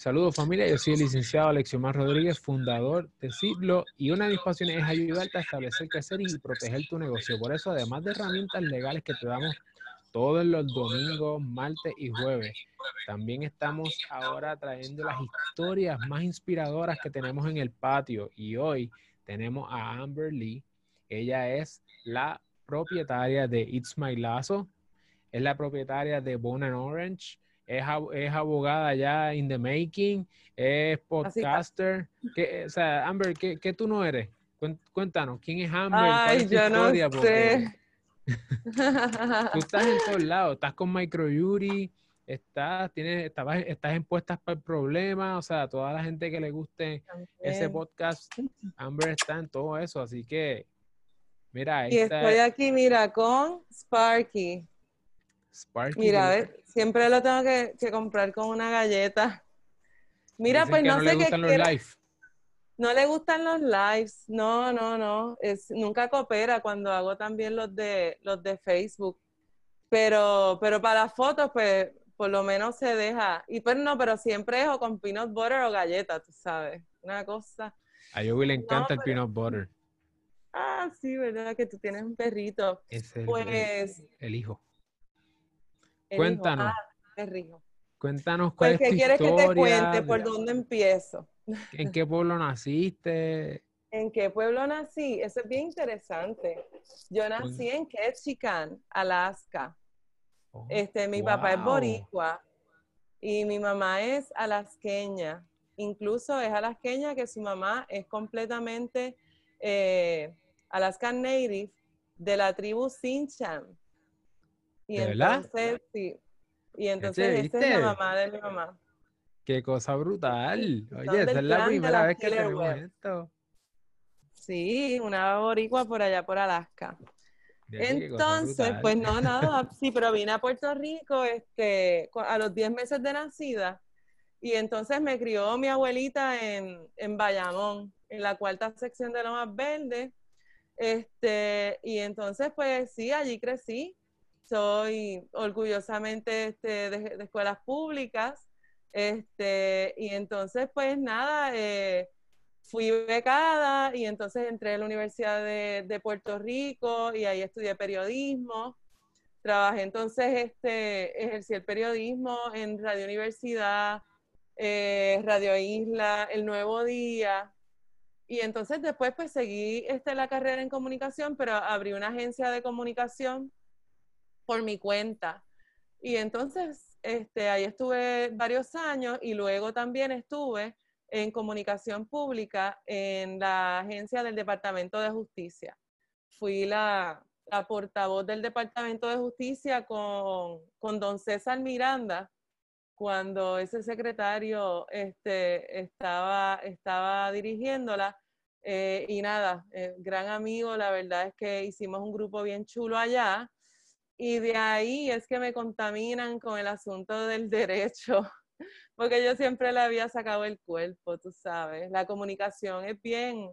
Saludos familia, yo soy el licenciado Alexiomar Rodríguez, fundador de Ciclo y una de mis pasiones es ayudarte a establecer, crecer y proteger tu negocio. Por eso, además de herramientas legales que te damos todos los domingos, martes y jueves, también estamos ahora trayendo las historias más inspiradoras que tenemos en el patio y hoy tenemos a Amber Lee. Ella es la propietaria de It's My Lazo, es la propietaria de Bone and Orange, es, abogada ya in the making, es podcaster. ¿Qué, o sea, Amber, ¿qué, ¿qué, tú no eres? Cuéntanos, ¿quién es Amber? Ay, yo no sé. tú estás en todos lados, estás con Micro Yuri, estás, tienes, estabas, estás en puestas para el problema, o sea, toda la gente que le guste ese podcast, Amber está en todo eso, así que, mira, y estoy aquí, mira, con Sparky. Sparky. Mira, siempre lo tengo que, comprar con una galleta. Mira, pues no, sé qué No le gustan los lives, no, no, no. Es, nunca coopera cuando hago también los de los de Facebook. Pero, pero para las fotos, pues, por lo menos se deja. Y pues no, pero siempre es o con peanut butter o galleta, tú sabes. Una cosa. A yo le encanta el peanut butter. Ah, sí, ¿verdad? Que tú tienes un perrito. Es el, pues, el hijo. Cuéntanos. Ah, Cuéntanos cuál pues, es tu quieres que te cuente? ¿Por dónde empiezo? ¿En qué pueblo naciste? ¿En qué pueblo nací? Eso es bien interesante. Yo nací en Ketchikan, Alaska. Oh, este, mi papá es boricua y mi mamá es alasqueña. Incluso es alasqueña que su mamá es completamente eh, Alaskan Native de la tribu Sinchan. Y entonces, sí. Y entonces esta es la mamá de mi mamá. Qué cosa brutal. Oye, esa es la primera vez que tenemos esto. Sí, una boricua por allá por Alaska. Entonces, pues no, nada, sí, pero vine a Puerto Rico este, a los 10 meses de nacida y entonces me crió mi abuelita en, en Bayamón, en la cuarta sección de Lomas Verde. Este, y entonces, pues sí, allí crecí soy orgullosamente este, de, escuelas públicas. Este, y entonces, pues nada, eh, fui becada y entonces entré a la Universidad de, Puerto Rico y ahí estudié periodismo. Trabajé entonces, este, ejercí el periodismo en Radio Universidad, eh, Radio Isla, El Nuevo Día. Y entonces después pues seguí este, la carrera en comunicación, pero abrí una agencia de comunicación por mi cuenta. Y entonces, este, ahí estuve varios años y luego también estuve en comunicación pública en la agencia del Departamento de Justicia. Fui la, portavoz del Departamento de Justicia con, con, don César Miranda cuando ese secretario este, estaba, estaba dirigiéndola. Eh, y nada, eh, gran amigo, la verdad es que hicimos un grupo bien chulo allá y de ahí es que me contaminan con el asunto del derecho, porque yo siempre le había sacado el cuerpo, tú sabes. La comunicación es bien,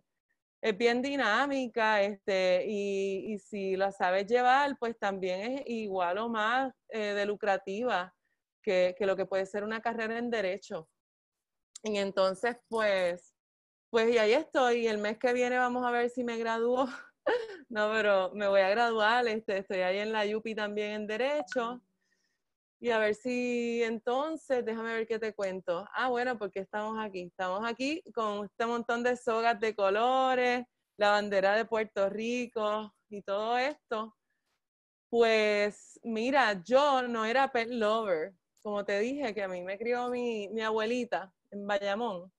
es bien dinámica, este, y, si la sabes llevar, pues también es igual o más eh, lucrativa que, que, lo que puede ser una carrera en derecho. Y entonces, pues, pues y ahí estoy. El mes que viene vamos a ver si me gradúo no, pero me voy a graduar, este, estoy ahí en la UPI también en Derecho. Y a ver si entonces, déjame ver qué te cuento. Ah, bueno, porque estamos aquí. Estamos aquí con este montón de sogas de colores, la bandera de Puerto Rico y todo esto. Pues mira, yo no era pet lover. Como te dije, que a mí me crió mi, mi abuelita en Bayamón.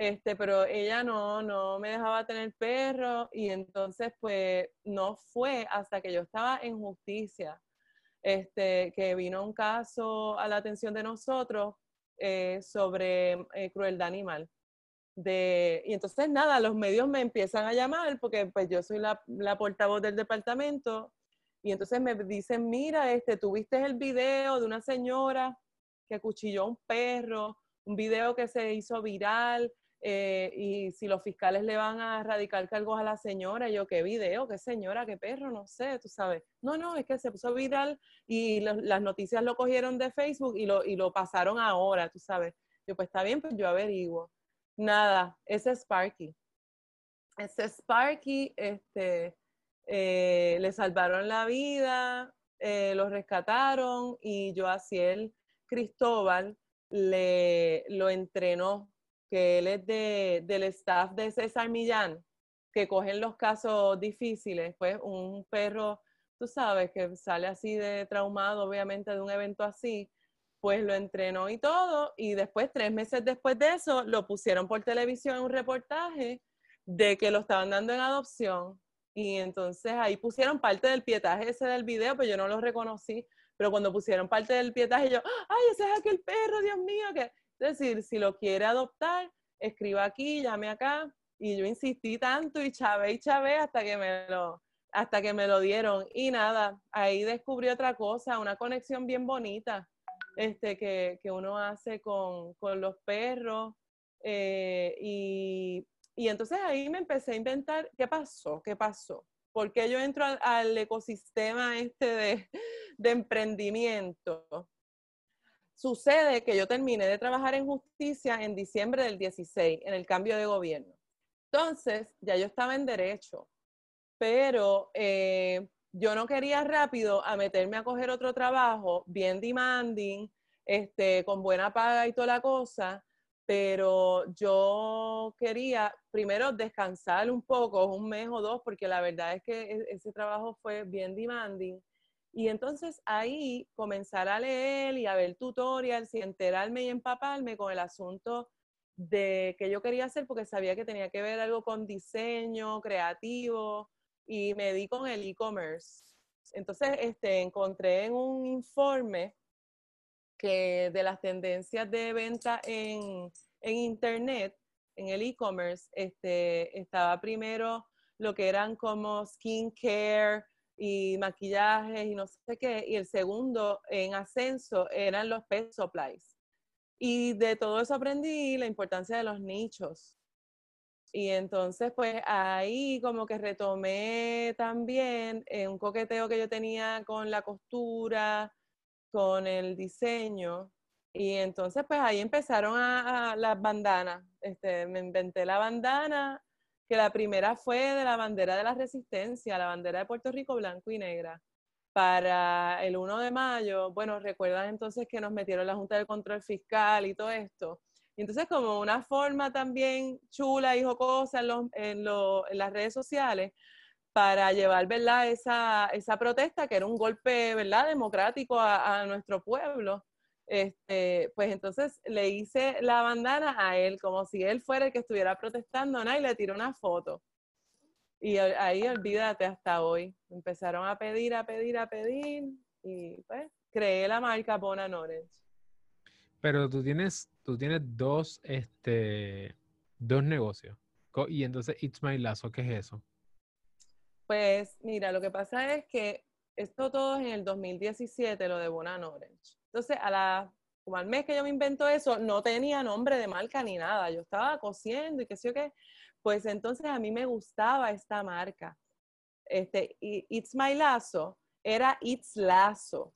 Este, pero ella no, no me dejaba tener perro y entonces pues no fue hasta que yo estaba en justicia, este, que vino un caso a la atención de nosotros eh, sobre eh, crueldad animal. De, y entonces nada, los medios me empiezan a llamar porque pues yo soy la, la portavoz del departamento y entonces me dicen, mira, este, tuviste el video de una señora que acuchilló a un perro, un video que se hizo viral, eh, y si los fiscales le van a radicar cargos a la señora, yo, ¿qué video? ¿Qué señora? ¿Qué perro? No sé, tú sabes. No, no, es que se puso viral y las noticias lo cogieron de Facebook y lo, y lo pasaron ahora, tú sabes. Yo, pues está bien, pues yo averiguo. Nada, ese Sparky. Ese Sparky, este, eh, le salvaron la vida, eh, lo rescataron y yo a Ciel Cristóbal le, lo entrenó, que él es de, del staff de César Millán, que cogen los casos difíciles, pues un perro, tú sabes, que sale así de traumado, obviamente, de un evento así, pues lo entrenó y todo, y después, tres meses después de eso, lo pusieron por televisión en un reportaje de que lo estaban dando en adopción. Y entonces ahí pusieron parte del pietaje ese del video, pero yo no lo reconocí. Pero cuando pusieron parte del pietaje, yo, ay, ese es aquel perro, Dios mío. Que... Es decir, si lo quiere adoptar, escriba aquí, llame acá. Y yo insistí tanto y chavé y chavé hasta que me lo, hasta que me lo dieron. Y nada, ahí descubrí otra cosa, una conexión bien bonita este, que, que uno hace con, con los perros. Eh, y, y, entonces ahí me empecé a inventar, ¿qué pasó? ¿Qué pasó? ¿Por qué yo entro al, ecosistema este de, de emprendimiento? Sucede que yo terminé de trabajar en justicia en diciembre del 16, en el cambio de gobierno. Entonces, ya yo estaba en derecho, pero eh, yo no quería rápido a meterme a coger otro trabajo bien demanding, este, con buena paga y toda la cosa, pero yo quería primero descansar un poco, un mes o dos, porque la verdad es que e-, ese trabajo fue bien demanding. Y entonces ahí comenzar a leer y a ver tutorials y enterarme y empaparme con el asunto de que yo quería hacer porque sabía que tenía que ver algo con diseño creativo, y me di con el e-commerce. Entonces, este, encontré en un informe que de las tendencias de venta en, en Internet, en el e-commerce, este, estaba primero lo que eran como skincare y maquillaje y no sé qué, y el segundo en ascenso eran los pet supplies. Y de todo eso aprendí la importancia de los nichos. Y entonces, pues ahí como que retomé también eh, un coqueteo que yo tenía con la costura, con el diseño. Y entonces, pues ahí empezaron a, las bandanas. Este, me inventé la bandana, que la primera fue de la bandera de la resistencia, la bandera de Puerto Rico blanco y negra. Para el 1 de mayo, bueno, recuerdan entonces que nos metieron la Junta de Control Fiscal y todo esto. Entonces como una forma también chula y jocosa en, en, las redes sociales para llevar, ¿verdad? Esa, esa protesta que era un golpe, ¿verdad? Democrático a, nuestro pueblo. Este, pues entonces le hice la bandana a él, como si él fuera el que estuviera protestando, ¿no? Y le tiré una foto. Y ahí olvídate hasta hoy. Empezaron a pedir, a pedir, a pedir. Y pues creé la marca Bona Orange. Pero tú tienes, tú tienes dos, este, dos negocios. Y entonces It's My Lazo, ¿qué es eso? Pues mira, lo que pasa es que esto todo es en el 2017, lo de Bonan Orange. Entonces, a la, como al mes que yo me invento eso, no tenía nombre de marca ni nada. Yo estaba cosiendo y qué sé yo qué. Pues entonces a mí me gustaba esta marca. Este, It's My Lazo era It's Lazo.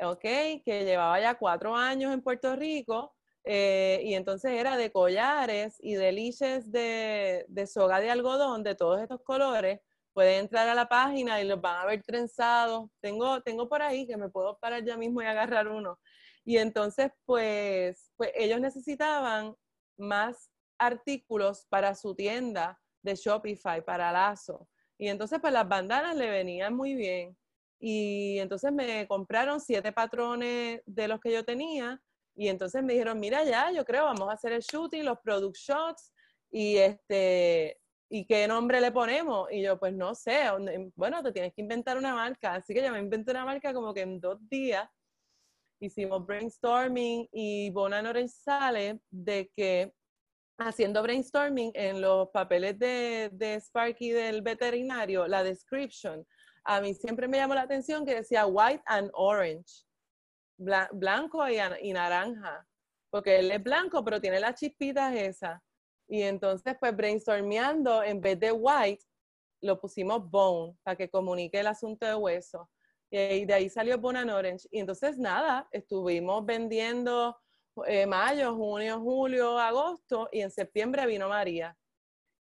¿ok? Que llevaba ya cuatro años en Puerto Rico eh, y entonces era de collares y de liches de, de, soga de algodón de todos estos colores. Pueden entrar a la página y los van a ver trenzados. Tengo, tengo por ahí que me puedo parar ya mismo y agarrar uno. Y entonces, pues, pues ellos necesitaban más artículos para su tienda de Shopify, para Lazo. Y entonces, pues las bandanas le venían muy bien. Y entonces me compraron siete patrones de los que yo tenía y entonces me dijeron, mira ya, yo creo, vamos a hacer el shooting, los product shots y este, ¿y qué nombre le ponemos? Y yo, pues no sé, bueno, te tienes que inventar una marca. Así que yo me inventé una marca como que en dos días hicimos brainstorming y Orange sale de que haciendo brainstorming en los papeles de, de Sparky del veterinario, la description, a mí siempre me llamó la atención que decía white and orange, blanco y, naranja, porque él es blanco, pero tiene las chispitas esas. Y entonces, pues brainstormeando, en vez de white, lo pusimos bone, para que comunique el asunto de hueso. Y de ahí salió Bone and Orange. Y entonces, nada, estuvimos vendiendo eh, mayo, junio, julio, agosto, y en septiembre vino María.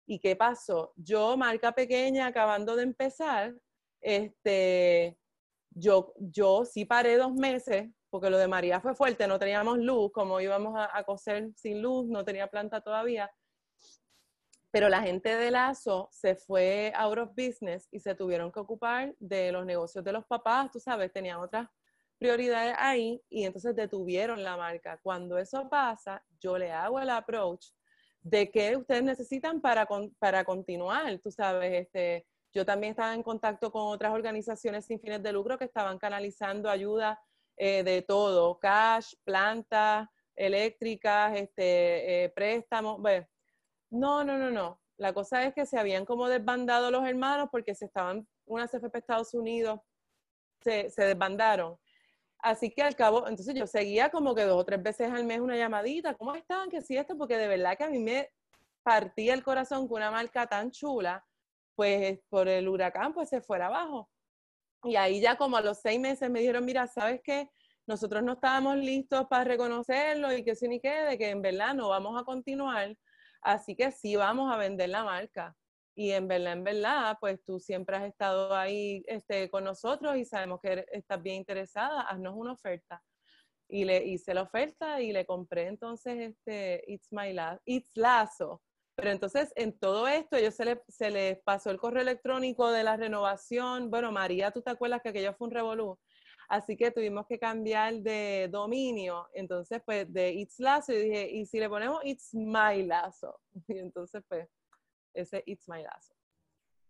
¿Y qué pasó? Yo, marca pequeña, acabando de empezar, este, yo, yo sí paré dos meses, porque lo de María fue fuerte, no teníamos luz, como íbamos a, a coser sin luz, no tenía planta todavía. Pero la gente de Lazo se fue out of business y se tuvieron que ocupar de los negocios de los papás, tú sabes, tenían otras prioridades ahí y entonces detuvieron la marca. Cuando eso pasa, yo le hago el approach de qué ustedes necesitan para, para continuar, tú sabes, este, yo también estaba en contacto con otras organizaciones sin fines de lucro que estaban canalizando ayuda eh, de todo, cash, plantas eléctricas, este, eh, préstamos. Bueno, no, no, no, no. La cosa es que se habían como desbandado los hermanos porque se estaban, una CFP Estados Unidos, se, se desbandaron. Así que al cabo, entonces yo seguía como que dos o tres veces al mes una llamadita, ¿cómo están? Que sí, esto, porque de verdad que a mí me partía el corazón con una marca tan chula, pues por el huracán, pues se fuera abajo. Y ahí ya como a los seis meses me dijeron, mira, ¿sabes qué? Nosotros no estábamos listos para reconocerlo y que sí ni qué, de que en verdad no vamos a continuar, así que sí vamos a vender la marca. Y en verdad, en verdad, pues tú siempre has estado ahí este, con nosotros y sabemos que estás bien interesada, haznos una oferta. Y le hice la oferta y le compré entonces este It's My Lazo, It's Lazo. Pero entonces en todo esto ellos se, le, se les pasó el correo electrónico de la renovación. Bueno, María, tú te acuerdas que aquello fue un revolú. Así que tuvimos que cambiar de dominio. Entonces, pues de It's Lazo, y dije, ¿y si le ponemos It's My Lazo? Y entonces, pues ese It's My Lazo.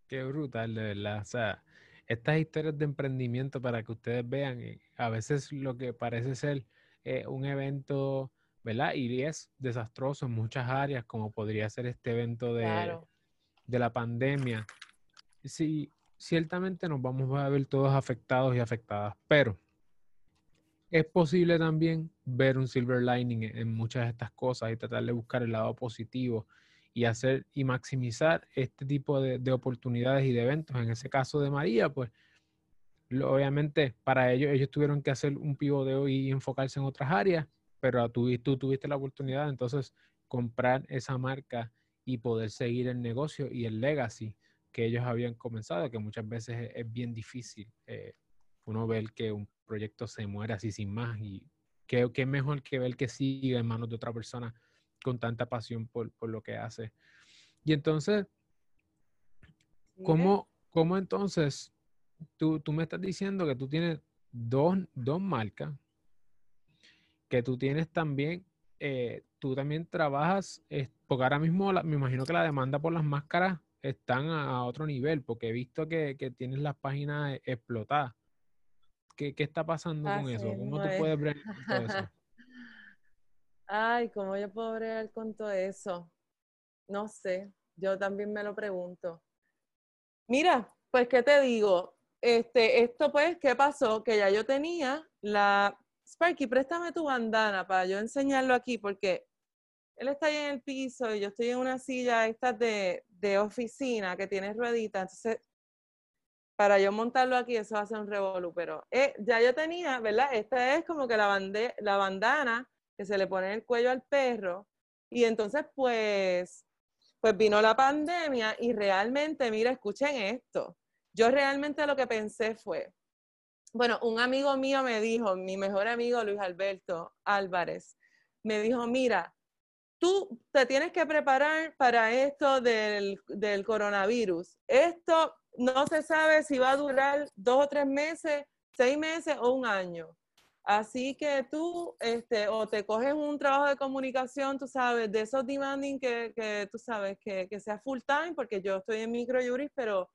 Qué brutal, de verdad. O sea, estas historias de emprendimiento para que ustedes vean, eh, a veces lo que parece ser eh, un evento, ¿verdad? Y es desastroso en muchas áreas, como podría ser este evento de, de la pandemia. Sí, ciertamente nos vamos a ver todos afectados y afectadas, pero es posible también ver un silver lining en muchas de estas cosas y tratar de buscar el lado positivo y hacer y maximizar este tipo de, oportunidades y de eventos. En ese caso de María, pues obviamente para ellos ellos tuvieron que hacer un pivoteo y enfocarse en otras áreas, pero tú, tú tuviste la oportunidad entonces comprar esa marca y poder seguir el negocio y el legacy que ellos habían comenzado, que muchas veces es, bien difícil eh, uno ver que un proyecto se muere así sin más y que, que mejor que ver que sigue en manos de otra persona con tanta pasión por, lo que hace. Y entonces, ¿cómo, cómo entonces tú, tú, me estás diciendo que tú tienes dos, marcas, que tú tienes también, eh, tú también trabajas, porque ahora mismo me imagino que la demanda por las máscaras están a, otro nivel, porque he visto que, tienes las páginas explotadas. ¿Qué, está pasando con eso? ¿Cómo tú puedes ver todo eso? Ay, ¿cómo yo puedo bregar con todo eso? No sé, yo también me lo pregunto. Mira, pues, ¿qué te digo? Este, esto pues, ¿qué pasó? Que ya yo tenía la... Sparky, préstame tu bandana para yo enseñarlo aquí, porque él está ahí en el piso y yo estoy en una silla esta de, de oficina que tiene rueditas, entonces para yo montarlo aquí eso ser un revolú, pero eh, ya yo tenía, ¿verdad? Esta es como que la, bande, la bandana que se le pone el cuello al perro. Y entonces, pues, pues vino la pandemia y realmente, mira, escuchen esto. Yo realmente lo que pensé fue, bueno, un amigo mío me dijo, mi mejor amigo Luis Alberto Álvarez, me dijo, mira, tú te tienes que preparar para esto del, del coronavirus. Esto no se sabe si va a durar dos o tres meses, seis meses o un año. Así que tú, este, o te coges un trabajo de comunicación, tú sabes, de esos demanding que, que tú sabes, que, que, sea full time, porque yo estoy en microjuris, pero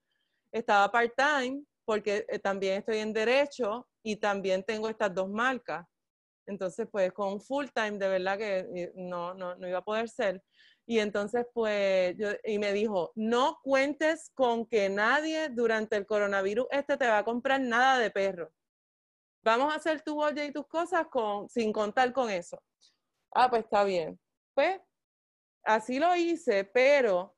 estaba part time, porque eh, también estoy en derecho y también tengo estas dos marcas. Entonces, pues con full time, de verdad que eh, no, no, no iba a poder ser. Y entonces, pues, yo, y me dijo, no cuentes con que nadie durante el coronavirus este te va a comprar nada de perro vamos a hacer tu olla y tus cosas con, sin contar con eso. Ah, pues está bien. Pues así lo hice, pero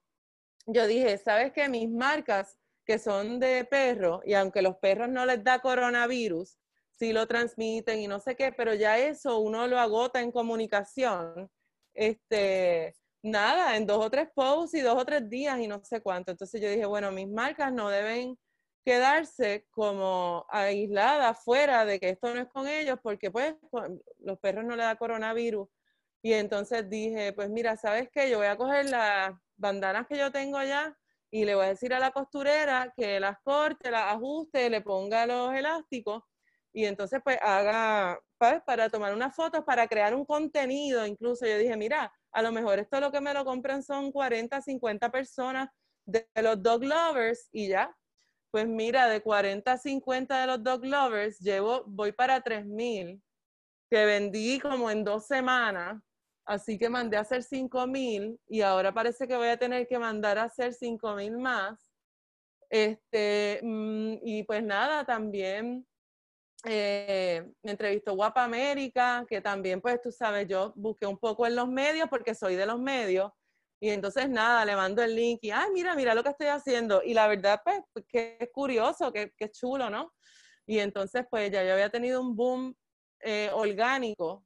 yo dije, ¿sabes qué? Mis marcas que son de perros, y aunque los perros no les da coronavirus, sí lo transmiten y no sé qué, pero ya eso uno lo agota en comunicación. Este, nada, en dos o tres posts y dos o tres días y no sé cuánto. Entonces yo dije, bueno, mis marcas no deben quedarse como aisladas fuera de que esto no es con ellos, porque pues los perros no le da coronavirus. Y entonces dije, pues mira, ¿sabes qué? Yo voy a coger las bandanas que yo tengo allá y le voy a decir a la costurera que las corte, las ajuste, le ponga los elásticos y entonces pues haga. Para tomar unas fotos, para crear un contenido. Incluso yo dije, mira, a lo mejor esto lo que me lo compran son 40, 50 personas de los dog lovers y ya. Pues mira, de 40 a 50 de los dog lovers, llevo, voy para 3000, que vendí como en dos semanas. Así que mandé a hacer 5000 y ahora parece que voy a tener que mandar a hacer 5000 más. Este, mm, y pues nada, también eh, me entrevistó Guapa América, que también, pues tú sabes, yo busqué un poco en los medios porque soy de los medios. Y entonces nada, le mando el link y, ay, mira, mira lo que estoy haciendo. Y la verdad, pues, pues que es curioso, que, que chulo, ¿no? Y entonces, pues ya yo había tenido un boom eh, orgánico,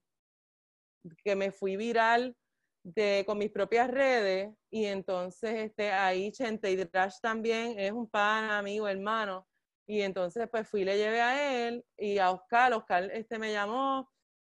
que me fui viral de, con mis propias redes. Y entonces, este, ahí Chente y Drash también es un pan, amigo, hermano y entonces pues fui le llevé a él y a Oscar, Oscar este me llamó,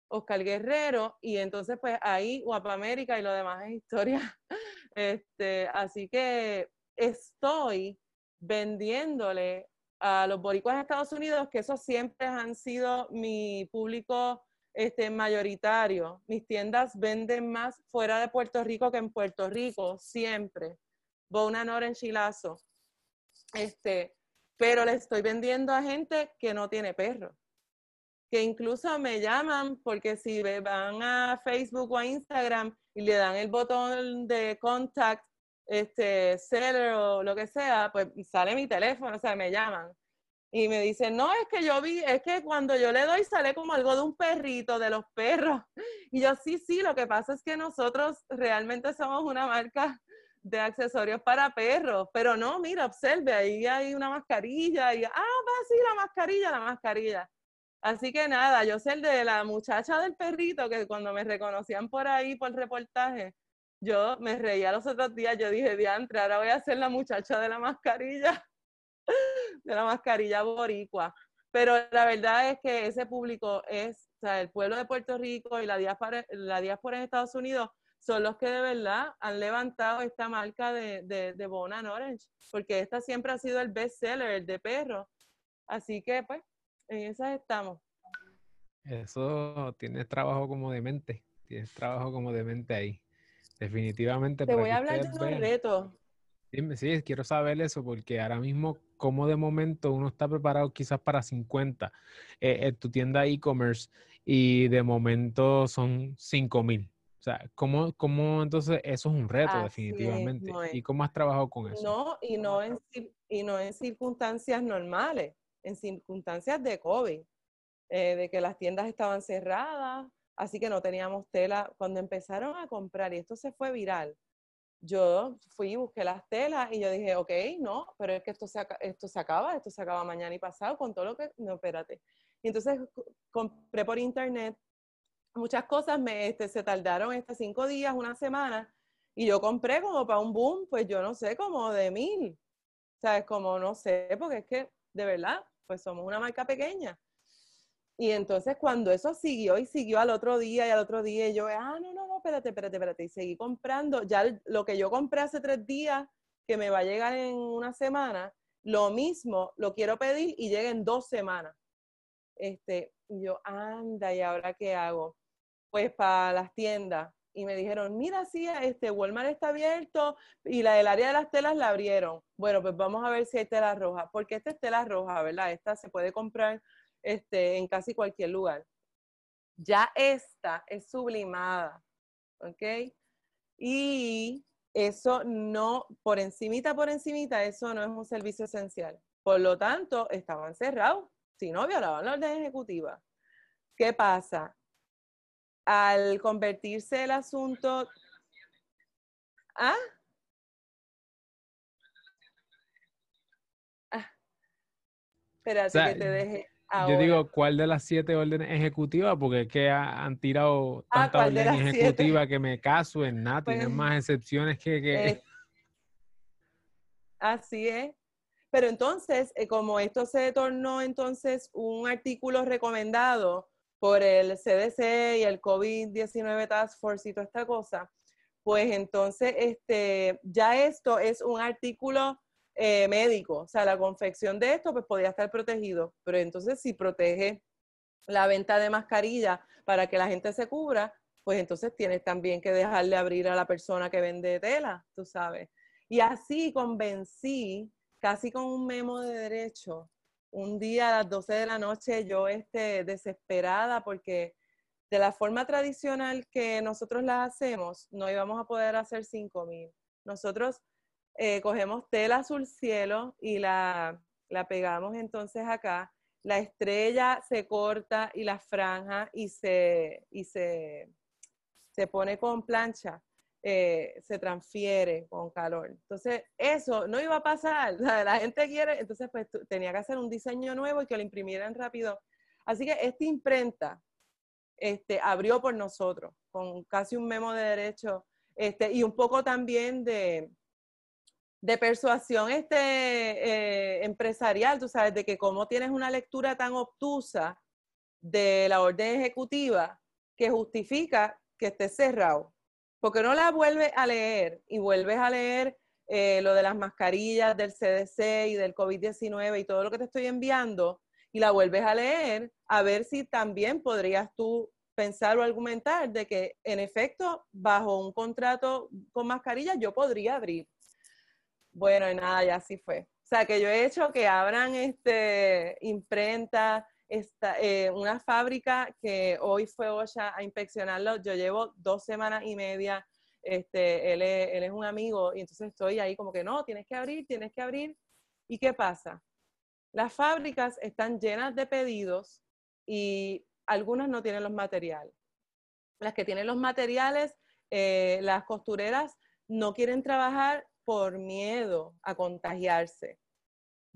Oscar Guerrero, y entonces pues ahí Guapa América y lo demás es historia. Este, así que estoy vendiéndole a los boricuas de Estados Unidos, que esos siempre han sido mi público este, mayoritario. Mis tiendas venden más fuera de Puerto Rico que en Puerto Rico, siempre. Bona Nora en Chilazo. Este, pero le estoy vendiendo a gente que no tiene perro. Que incluso me llaman porque si van a Facebook o a Instagram y le dan el botón de contact, este, seller o lo que sea, pues sale mi teléfono, o sea, me llaman. Y me dicen, no, es que yo vi, es que cuando yo le doy sale como algo de un perrito, de los perros. Y yo, sí, sí, lo que pasa es que nosotros realmente somos una marca de accesorios para perros, pero no, mira, observe, ahí hay una mascarilla y, ah, va, sí, la mascarilla, la mascarilla. Así que nada, yo sé el de la muchacha del perrito que cuando me reconocían por ahí por el reportaje, yo me reía los otros días, yo dije, diantre, ahora voy a ser la muchacha de la mascarilla, de la mascarilla boricua. Pero la verdad es que ese público es, o sea, el pueblo de Puerto Rico y la diáspora, la diáspora en Estados Unidos son los que de verdad han levantado esta marca de, de, de Orange, porque esta siempre ha sido el best seller, el de perro. Así que, pues, en esas estamos. Eso tienes trabajo como de mente, tienes trabajo como de mente ahí. Definitivamente. Te voy a hablar de un reto. Dime, sí, quiero saber eso porque ahora mismo, como de momento uno está preparado quizás para 50 eh, en tu tienda e-commerce y de momento son 5 mil. O sea, ¿cómo, cómo entonces eso es un reto definitivamente? ¿Y cómo has trabajado con eso? No, y no en, y no en circunstancias normales, en circunstancias de COVID, eh, de que las tiendas estaban cerradas, así que no teníamos tela. Cuando empezaron a comprar, y esto se fue viral, yo fui y busqué las telas y yo dije, ok, no, pero es que esto se, esto se acaba, esto se acaba mañana y pasado con todo lo que, no, espérate. Y entonces compré por internet muchas cosas me, este, se tardaron estas cinco días, una semana, y yo compré como para un boom, pues yo no sé, como de mil. ¿Sabes? Como no sé, porque es que de verdad, pues somos una marca pequeña. Y entonces cuando eso siguió y siguió al otro día y al otro día, yo, ah, no, no, no, espérate, espérate, espérate, y seguí comprando. Ya lo que yo compré hace tres días, que me va a llegar en una semana, lo mismo lo quiero pedir y llega en dos semanas. Este, y yo, anda, ¿y ahora qué hago? Pues para las tiendas y me dijeron, mira, sí, este Walmart está abierto y la del área de las telas la abrieron. Bueno, pues vamos a ver si hay tela roja, porque esta es tela roja, ¿verdad? Esta se puede comprar este, en casi cualquier lugar. Ya esta es sublimada, ¿ok? Y eso no, por encimita, por encimita, eso no es un servicio esencial. Por lo tanto, estaban cerrados, si no violaban la orden ejecutiva. ¿Qué pasa? Al convertirse el asunto... ¿Ah? ah espérate que te deje. yo digo, ¿cuál de las siete órdenes ejecutivas? Porque es que han tirado ah, tanta orden ejecutiva que me caso en nada, tienen pues, más excepciones que... que... así es. Pero entonces, eh, como esto se tornó entonces un artículo recomendado por el CDC y el COVID-19 Task Force y toda esta cosa, pues entonces este, ya esto es un artículo eh, médico, o sea, la confección de esto pues podría estar protegido, pero entonces si protege la venta de mascarilla para que la gente se cubra, pues entonces tienes también que dejarle abrir a la persona que vende tela, tú sabes. Y así convencí, casi con un memo de derecho, un día a las 12 de la noche yo este, desesperada porque de la forma tradicional que nosotros la hacemos, no íbamos a poder hacer 5 mil. Nosotros eh, cogemos tela azul cielo y la, la pegamos entonces acá. La estrella se corta y la franja y se, y se, se pone con plancha. Eh, se transfiere con calor. Entonces, eso no iba a pasar. La, gente quiere, entonces pues tenía que hacer un diseño nuevo y que lo imprimieran rápido. Así que esta imprenta este, abrió por nosotros, con casi un memo de derecho este, y un poco también de, de persuasión este, eh, empresarial, tú sabes, de que como tienes una lectura tan obtusa de la orden ejecutiva que justifica que esté cerrado, porque no la vuelves a leer y vuelves a leer eh, lo de las mascarillas del CDC y del COVID-19 y todo lo que te estoy enviando y la vuelves a leer a ver si también podrías tú pensar o argumentar de que en efecto bajo un contrato con mascarillas yo podría abrir bueno, y nada, ya así fue. O sea, que yo he hecho que abran este, imprenta, esta, eh, una fábrica que hoy fue OSHA a inspeccionarlo. Yo llevo dos semanas y media. Este, él, es, él es un amigo y entonces estoy ahí como que no, tienes que abrir, tienes que abrir. ¿Y qué pasa? Las fábricas están llenas de pedidos y algunas no tienen los materiales. Las que tienen los materiales, eh, las costureras no quieren trabajar por miedo a contagiarse.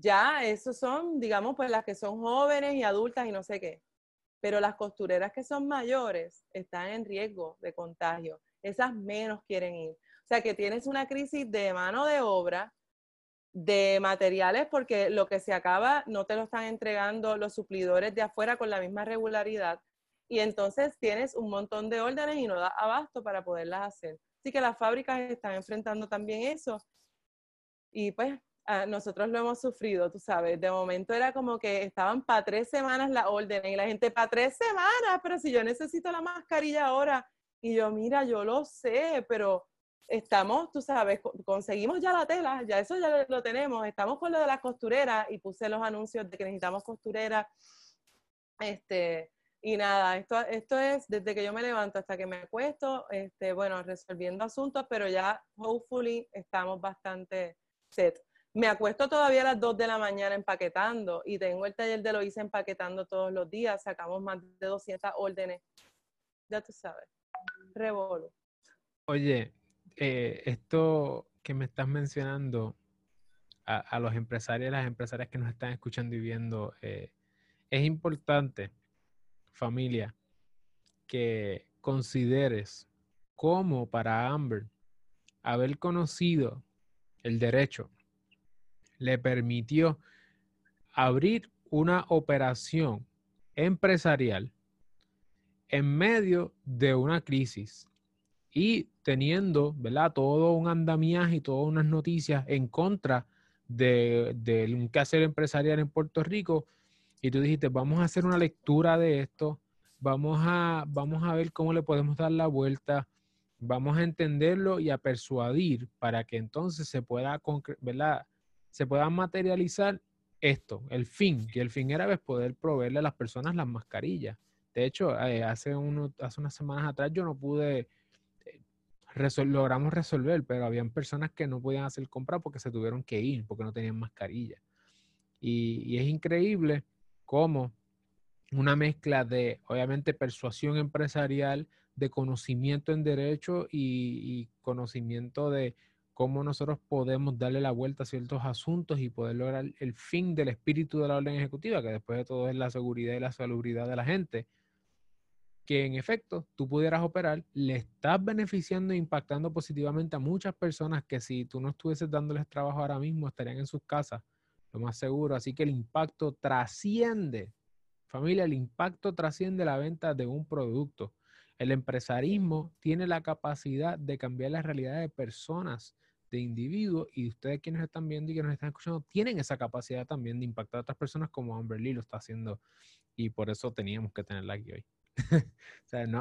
Ya, esos son, digamos, pues las que son jóvenes y adultas y no sé qué. Pero las costureras que son mayores están en riesgo de contagio. Esas menos quieren ir. O sea que tienes una crisis de mano de obra, de materiales, porque lo que se acaba no te lo están entregando los suplidores de afuera con la misma regularidad. Y entonces tienes un montón de órdenes y no da abasto para poderlas hacer. Así que las fábricas están enfrentando también eso. Y pues nosotros lo hemos sufrido, tú sabes. De momento era como que estaban para tres semanas la orden y la gente, para tres semanas, pero si yo necesito la mascarilla ahora. Y yo, mira, yo lo sé, pero estamos, tú sabes, conseguimos ya la tela, ya eso ya lo tenemos, estamos con lo de las costureras y puse los anuncios de que necesitamos costureras. Este, y nada, esto, esto es desde que yo me levanto hasta que me acuesto, este, bueno, resolviendo asuntos, pero ya, hopefully, estamos bastante set. Me acuesto todavía a las 2 de la mañana empaquetando y tengo el taller de lo hice empaquetando todos los días. Sacamos más de 200 órdenes. Ya tú sabes. Revolo. Oye, eh, esto que me estás mencionando a, los empresarios y las empresarias que nos están escuchando y viendo, eh, es importante familia, que consideres cómo para Amber haber conocido el derecho le permitió abrir una operación empresarial en medio de una crisis y teniendo, ¿verdad? Todo un andamiaje y todas unas noticias en contra de, un quehacer empresarial en Puerto Rico y tú dijiste, vamos a hacer una lectura de esto, vamos a, vamos a ver cómo le podemos dar la vuelta, vamos a entenderlo y a persuadir para que entonces se pueda, ¿verdad? Se pueda materializar esto, el fin, que el fin era pues, poder proveerle a las personas las mascarillas. De hecho, eh, hace, uno, hace unas semanas atrás yo no pude, eh, logramos resolver, pero habían personas que no podían hacer compra porque se tuvieron que ir, porque no tenían mascarilla. Y, es increíble como una mezcla de, obviamente, persuasión empresarial, de conocimiento en derecho y, conocimiento de cómo nosotros podemos darle la vuelta a ciertos asuntos y poder lograr el fin del espíritu de la orden ejecutiva, que después de todo es la seguridad y la salubridad de la gente, que en efecto tú pudieras operar, le estás beneficiando e impactando positivamente a muchas personas que si tú no estuvieses dándoles trabajo ahora mismo estarían en sus casas, lo más seguro. Así que el impacto trasciende, familia, el impacto trasciende la venta de un producto. El empresarismo tiene la capacidad de cambiar la realidad de personas de individuos y ustedes quienes están viendo y que nos están escuchando tienen esa capacidad también de impactar a otras personas como Amber Lee lo está haciendo y por eso teníamos que tenerla aquí hoy.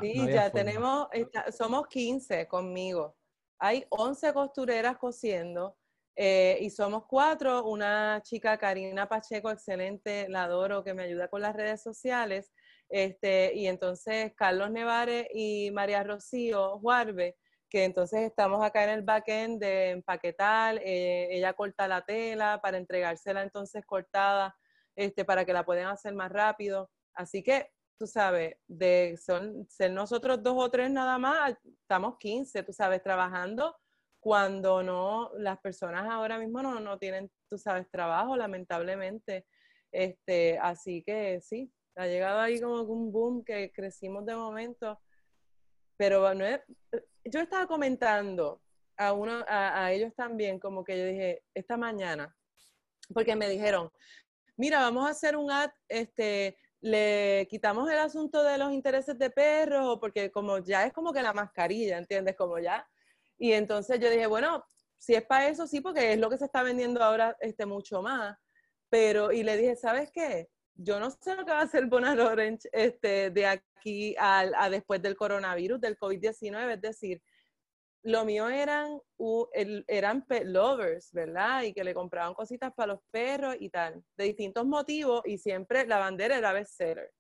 sí, ya tenemos, somos 15 conmigo. Hay 11 costureras cosiendo eh, y somos cuatro. Una chica, Karina Pacheco, excelente, la adoro, que me ayuda con las redes sociales. Este, y entonces Carlos Nevares y María Rocío Juarbe que entonces estamos acá en el backend de empaquetar, eh, ella corta la tela para entregársela entonces cortada, este, para que la puedan hacer más rápido. Así que, tú sabes, de son, ser nosotros dos o tres nada más, estamos 15, tú sabes, trabajando cuando no, las personas ahora mismo no, no tienen, tú sabes, trabajo, lamentablemente. Este, así que sí, ha llegado ahí como un boom que crecimos de momento pero no yo estaba comentando a, uno, a, ellos también, como que yo dije, esta mañana, porque me dijeron, mira, vamos a hacer un ad, este, le quitamos el asunto de los intereses de perros, porque como ya es como que la mascarilla, ¿entiendes? Como ya. Y entonces yo dije, bueno, si es para eso, sí, porque es lo que se está vendiendo ahora este, mucho más. Pero, y le dije, ¿sabes qué? Yo no sé lo que va a hacer Bonal Orange este, de aquí a, después del coronavirus, del COVID-19, es decir, lo mío eran, eran pet lovers, ¿verdad? Y que le compraban cositas para los perros y tal, de distintos motivos, y siempre la bandera era bestseller.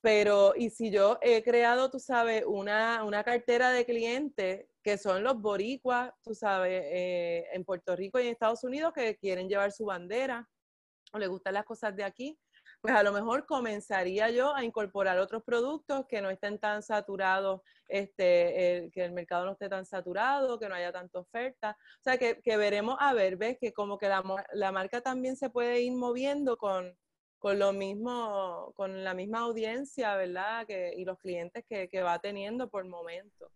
Pero, y si yo he creado, tú sabes, una, una cartera de clientes que son los boricuas, tú sabes, eh, en Puerto Rico y en Estados Unidos que quieren llevar su bandera, le gustan las cosas de aquí, pues a lo mejor comenzaría yo a incorporar otros productos que no estén tan saturados, este, que el mercado no esté tan saturado, que no haya tanta oferta. O sea, que, veremos a ver, ves que como que la, la, marca también se puede ir moviendo con, con lo mismo, con la misma audiencia, ¿verdad? Que, y los clientes que, que va teniendo por momento.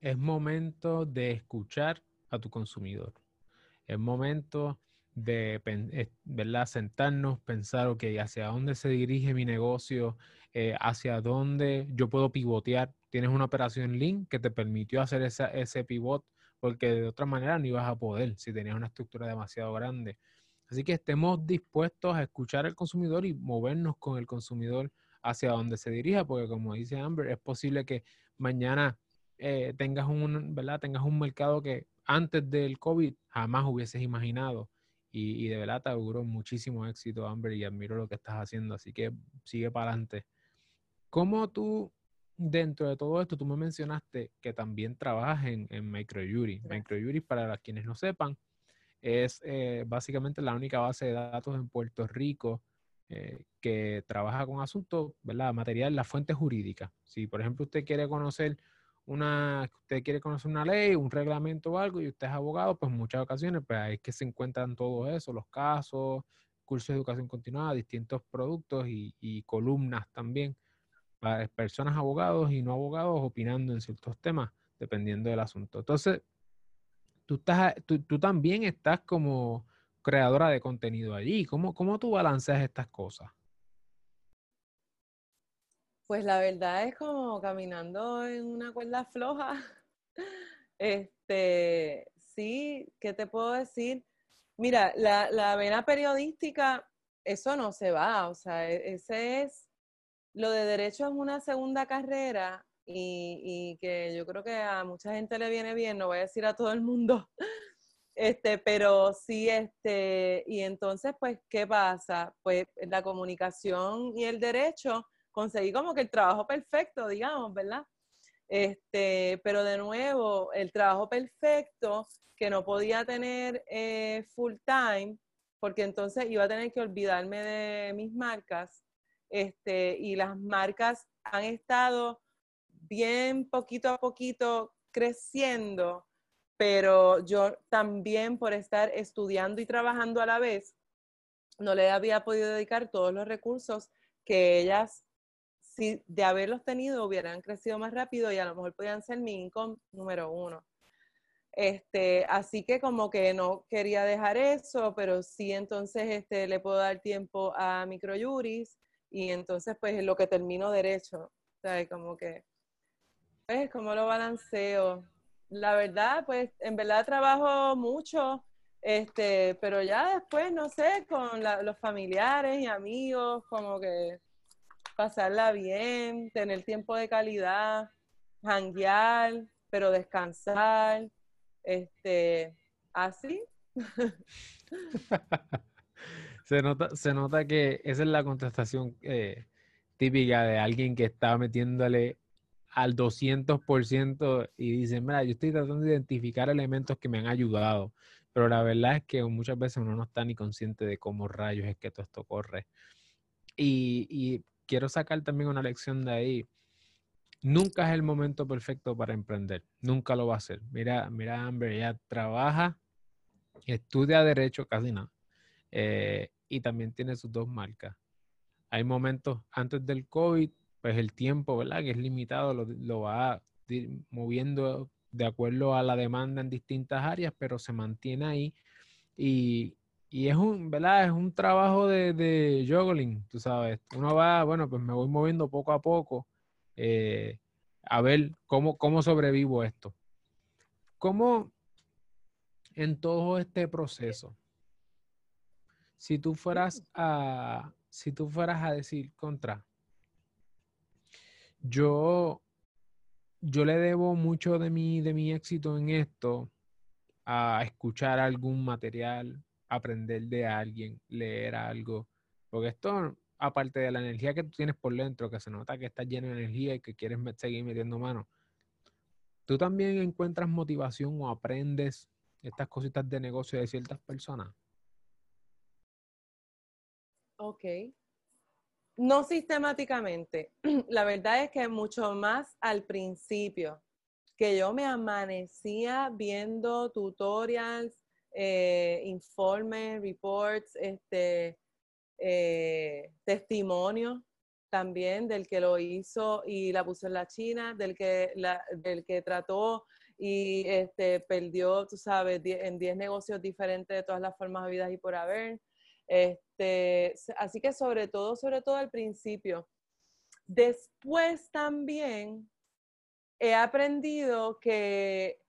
Es momento de escuchar a tu consumidor. Es momento de eh, ¿verdad? sentarnos, pensar, ok, hacia dónde se dirige mi negocio, eh, hacia dónde yo puedo pivotear. Tienes una operación Link que te permitió hacer ese pivot, porque de otra manera no ibas a poder si tenías una estructura demasiado grande. Así que estemos dispuestos a escuchar al consumidor y movernos con el consumidor hacia donde se dirija, porque como dice Amber, es posible que mañana eh, tengas, un, ¿verdad? tengas un mercado que antes del COVID jamás hubieses imaginado y, de verdad te auguro muchísimo éxito, Amber, y admiro lo que estás haciendo. Así que sigue para adelante. ¿Cómo tú, dentro de todo esto, tú me mencionaste que también trabajas en, en MicroJury? MicroJury, para quienes no sepan, es eh, básicamente la única base de datos en Puerto Rico eh, que trabaja con asuntos, ¿verdad? Material, la fuente jurídica. Si, por ejemplo, usted quiere conocer una, usted quiere conocer una ley, un reglamento o algo y usted es abogado, pues muchas ocasiones pues ahí es que se encuentran todo eso, los casos, cursos de educación continuada, distintos productos y, columnas también para personas abogados y no abogados opinando en ciertos temas, dependiendo del asunto. Entonces, tú, estás, tú, tú también estás como creadora de contenido allí. ¿Cómo, cómo tú balanceas estas cosas? Pues la verdad es como caminando en una cuerda floja. Este, sí, ¿qué te puedo decir? Mira, la, vena periodística, eso no se va, o sea, e, ese es, lo de derecho es una segunda carrera y, y, que yo creo que a mucha gente le viene bien, no voy a decir a todo el mundo, este, pero sí, este, y entonces, pues, ¿qué pasa? Pues la comunicación y el derecho conseguí como que el trabajo perfecto, digamos, ¿verdad? Este, pero de nuevo, el trabajo perfecto que no podía tener eh, full time, porque entonces iba a tener que olvidarme de mis marcas, este, y las marcas han estado bien poquito a poquito creciendo, pero yo también por estar estudiando y trabajando a la vez, no le había podido dedicar todos los recursos que ellas, si de haberlos tenido, hubieran crecido más rápido y a lo mejor podían ser mi income número uno. Este, así que como que no quería dejar eso, pero sí entonces este, le puedo dar tiempo a microjuris y entonces pues lo que termino derecho, sea, como que, pues, ¿cómo lo balanceo? La verdad, pues, en verdad trabajo mucho, este, pero ya después, no sé, con los familiares y amigos, como que pasarla bien, tener tiempo de calidad, janguear, pero descansar, este, así. se, nota, se nota que esa es la contestación eh, típica de alguien que está metiéndole al 200% y dice, mira, yo estoy tratando de identificar elementos que me han ayudado, pero la verdad es que muchas veces uno no está ni consciente de cómo rayos es que todo esto corre. Y, y quiero sacar también una lección de ahí nunca es el momento perfecto para emprender, nunca lo va a ser. Mira, mira Amber, ella trabaja, estudia derecho, casi nada, eh, y también tiene sus dos marcas. Hay momentos antes del COVID, pues el tiempo, ¿verdad? Que es limitado, lo, va moviendo de acuerdo a la demanda en distintas áreas, pero se mantiene ahí. Y, es un, ¿verdad? Es un trabajo de, de juggling, tú sabes. Uno va, bueno, pues me voy moviendo poco a poco eh, a ver cómo, cómo sobrevivo esto. ¿Cómo en todo este proceso, si tú fueras a, si tú fueras a decir contra, yo, yo le debo mucho de mi, de mi éxito en esto a escuchar algún material, aprender de alguien, leer algo, porque esto aparte de la energía que tú tienes por dentro, que se nota que estás lleno de energía y que quieres seguir metiendo mano, tú también encuentras motivación o aprendes estas cositas de negocio de ciertas personas. Ok. No sistemáticamente. La verdad es que mucho más al principio, que yo me amanecía viendo tutorials, eh, informes, reports, este, eh, testimonio también del que lo hizo y la puso en la China, del que, del que trató y este, perdió, tú sabes, en 10 negocios diferentes de todas las formas de vida y por haber. Este, así que sobre todo, sobre todo al principio. Después también he aprendido que,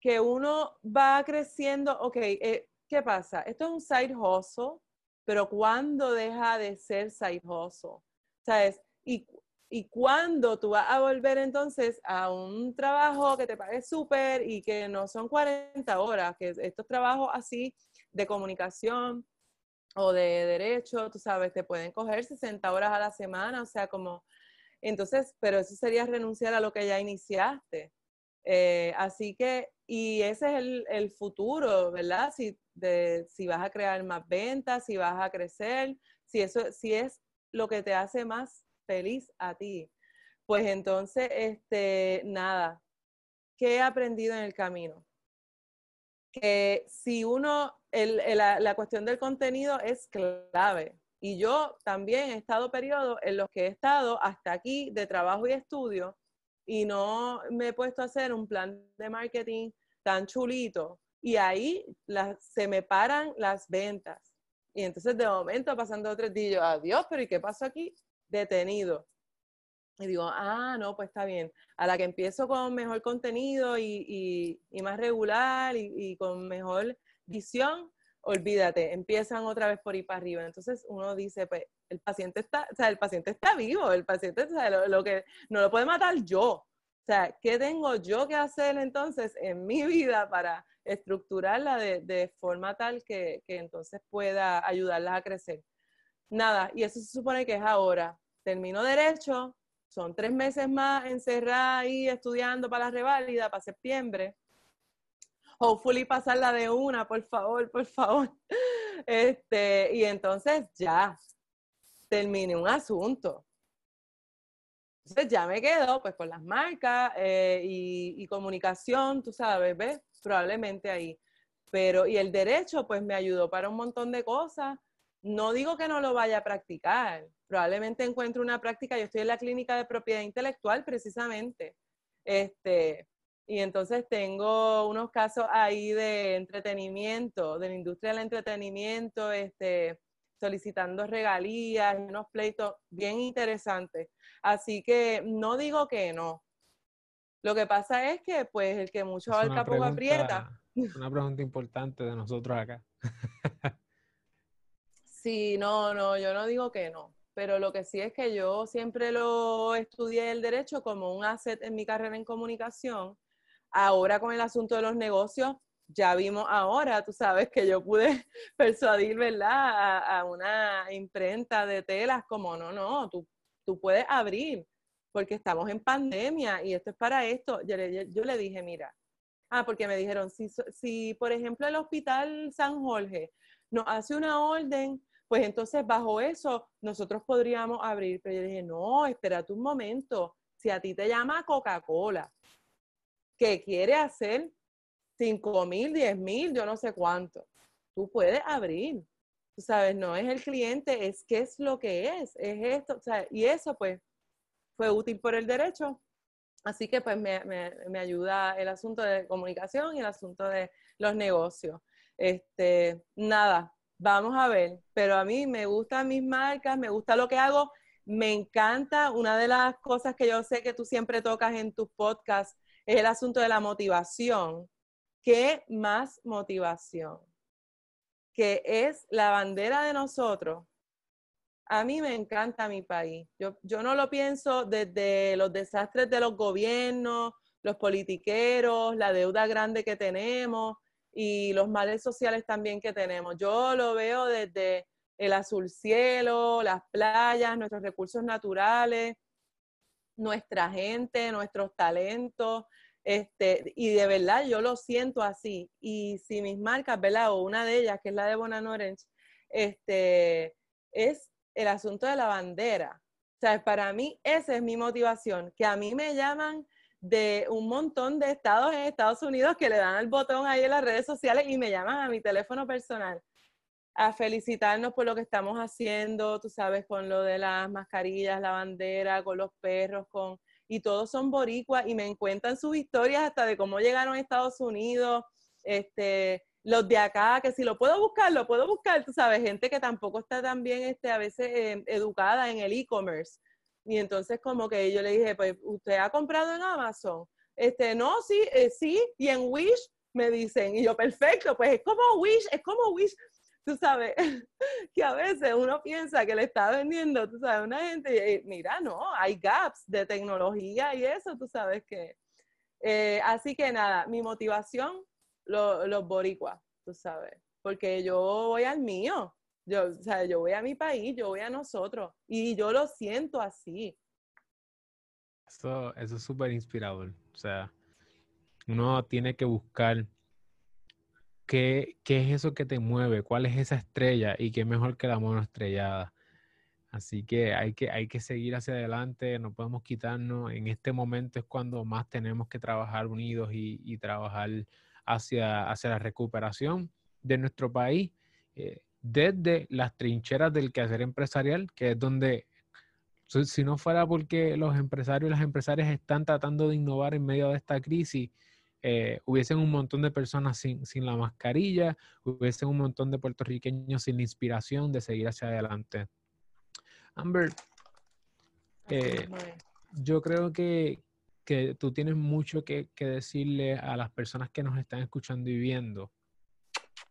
que uno va creciendo, ok, eh, ¿qué pasa? Esto es un side hustle, pero ¿cuándo deja de ser side ¿Sabes? Y, y cuándo tú vas a volver entonces a un trabajo que te pague súper y que no son 40 horas, que estos trabajos así de comunicación o de derecho, tú sabes, te pueden coger 60 horas a la semana, o sea, como, entonces, pero eso sería renunciar a lo que ya iniciaste. Eh, así que, y ese es el, el futuro, ¿verdad? Si de si vas a crear más ventas, si vas a crecer, si eso si es lo que te hace más feliz a ti. Pues entonces, este, nada, ¿qué he aprendido en el camino? Que si uno, la, la cuestión del contenido es clave. Y yo también he estado periodos en los que he estado hasta aquí de trabajo y estudio y no me he puesto a hacer un plan de marketing tan chulito y ahí se me paran las ventas. Y entonces de momento pasando tres días, adiós, pero ¿y qué pasó aquí? Detenido. Y digo, ah, no, pues está bien. A la que empiezo con mejor contenido y, más regular y, con mejor visión, olvídate, empiezan otra vez por ir para arriba. Entonces uno dice, pues el paciente está, o sea, el paciente está vivo, el paciente, o lo, que no lo puede matar yo. O sea, ¿qué tengo yo que hacer entonces en mi vida para estructurarla de, forma tal que, entonces pueda ayudarlas a crecer. Nada, y eso se supone que es ahora. Termino derecho, son tres meses más encerrada ahí estudiando para la reválida, para septiembre. Hopefully pasarla de una, por favor, por favor. Este, y entonces ya terminé un asunto. Entonces ya me quedo pues con las marcas eh, y, comunicación, tú sabes, ¿ves? Probablemente ahí. Pero, y el derecho pues me ayudó para un montón de cosas. No digo que no lo vaya a practicar. Probablemente encuentre una práctica. Yo estoy en la clínica de propiedad intelectual precisamente. Este, y entonces tengo unos casos ahí de entretenimiento, de la industria del entretenimiento, este, solicitando regalías, unos pleitos bien interesantes. Así que no digo que no. Lo que pasa es que, pues, el que mucho abarca poco aprieta. Una pregunta importante de nosotros acá. sí, no, no, yo no digo que no. Pero lo que sí es que yo siempre lo estudié el derecho como un asset en mi carrera en comunicación. Ahora con el asunto de los negocios, ya vimos ahora, tú sabes que yo pude persuadir, ¿verdad?, a, una imprenta de telas como, no, no, tú, tú, puedes abrir, porque estamos en pandemia y esto es para esto. Yo le, yo le dije, mira, ah, porque me dijeron, si, si por ejemplo el Hospital San Jorge nos hace una orden, pues entonces bajo eso nosotros podríamos abrir. Pero yo dije, no, espérate un momento, si a ti te llama Coca-Cola, que quiere hacer 5 mil, 10 mil, yo no sé cuánto. Tú puedes abrir. Tú sabes, no es el cliente, es qué es lo que es, es esto. O sea, y eso pues fue útil por el derecho. Así que pues me, me, ayuda el asunto de comunicación y el asunto de los negocios. Este, nada, vamos a ver. Pero a mí me gustan mis marcas, me gusta lo que hago. Me encanta, una de las cosas que yo sé que tú siempre tocas en tus podcasts es el asunto de la motivación. ¿Qué más motivación? Que es la bandera de nosotros. A mí me encanta mi país. Yo, yo no lo pienso desde los desastres de los gobiernos, los politiqueros, la deuda grande que tenemos y los males sociales también que tenemos. Yo lo veo desde el azul cielo, las playas, nuestros recursos naturales, nuestra gente, nuestros talentos, este, y de verdad yo lo siento así. Y si mis marcas, ¿verdad? O una de ellas, que es la de Bonan Orange, este, es el asunto de la bandera. O sea, para mí esa es mi motivación, que a mí me llaman de un montón de estados en Estados Unidos que le dan el botón ahí en las redes sociales y me llaman a mi teléfono personal a felicitarnos por lo que estamos haciendo, tú sabes, con lo de las mascarillas, la bandera, con los perros, con y todos son boricuas y me cuentan sus historias hasta de cómo llegaron a Estados Unidos, este, los de acá, que si lo puedo buscar, lo puedo buscar, tú sabes, gente que tampoco está tan bien este, a veces eh, educada en el e-commerce. Y entonces como que yo le dije, pues, ¿usted ha comprado en Amazon? Este, no, sí, eh, sí, y en Wish me dicen, y yo, perfecto, pues es como Wish, es como Wish, tú sabes, que a veces uno piensa que le está vendiendo, tú sabes, una gente, y, mira, no, hay gaps de tecnología y eso, tú sabes que. Eh, así que nada, mi motivación, los boricuas, tú sabes, porque yo voy al mío, yo, o sea, yo voy a mi país, yo voy a nosotros, y yo lo siento así. Eso, eso es súper inspirador, o sea, uno tiene que buscar ¿qué, es eso que te mueve? ¿Cuál es esa estrella? Y qué mejor que la mono estrellada. Así que hay que, hay que seguir hacia adelante, no podemos quitarnos. En este momento es cuando más tenemos que trabajar unidos y, trabajar hacia, hacia la recuperación de nuestro país, eh, desde las trincheras del quehacer empresarial, que es donde, si no fuera porque los empresarios y las empresarias están tratando de innovar en medio de esta crisis, eh, hubiesen un montón de personas sin, la mascarilla, hubiesen un montón de puertorriqueños sin la inspiración de seguir hacia adelante. Amber, eh, yo creo que, tú tienes mucho que, decirle a las personas que nos están escuchando y viendo,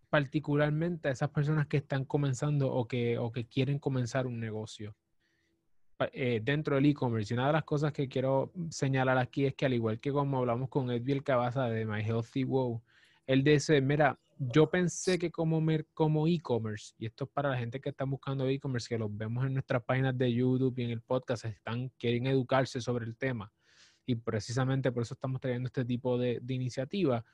particularmente a esas personas que están comenzando o que, o que quieren comenzar un negocio. Eh, dentro del e-commerce. Y una de las cosas que quiero señalar aquí es que al igual que como hablamos con Edviel Cabaza de My Healthy Wow, él dice, mira, yo pensé que como, como e-commerce, y esto es para la gente que está buscando e-commerce, que los vemos en nuestras páginas de YouTube y en el podcast, están, quieren educarse sobre el tema. Y precisamente por eso estamos trayendo este tipo de, de iniciativa.